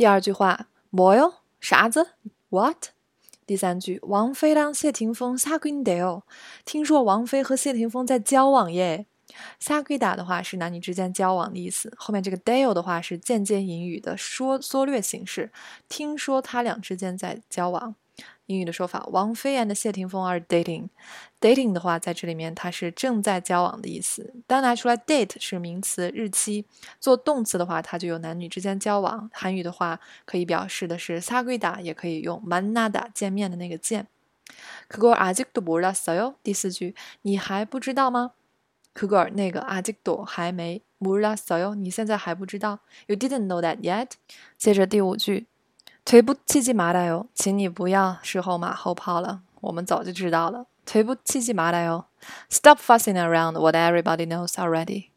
第二句话，Boil，子，what？第三句，王菲让谢霆锋 suck in Dale。听说王菲和谢霆锋在交往耶，suck in 的话是男女之间交往的意思，后面这个 Dale 的话是间接引语的缩略形式，听说他俩之间在交往。英语的说法，王菲 and 谢霆锋 are dating。dating 的话，在这里面它是正在交往的意思。单拿出来，date 是名词，日期；做动词的话，它就有男女之间交往。韩语的话，可以表示的是撒龟打，也可以用 manada 见面的那个见。그걸아직도몰랐어 요。 第四句，你还不知道吗？그걸那个아직도还没몰랐어 요。 你现在还不知道？You didn't know that yet。接着第五句。 腿部气急马达哟，请你不要事后马后炮了，我们早就知道了。腿部气急马达哟，Stop fussing around what everybody knows already。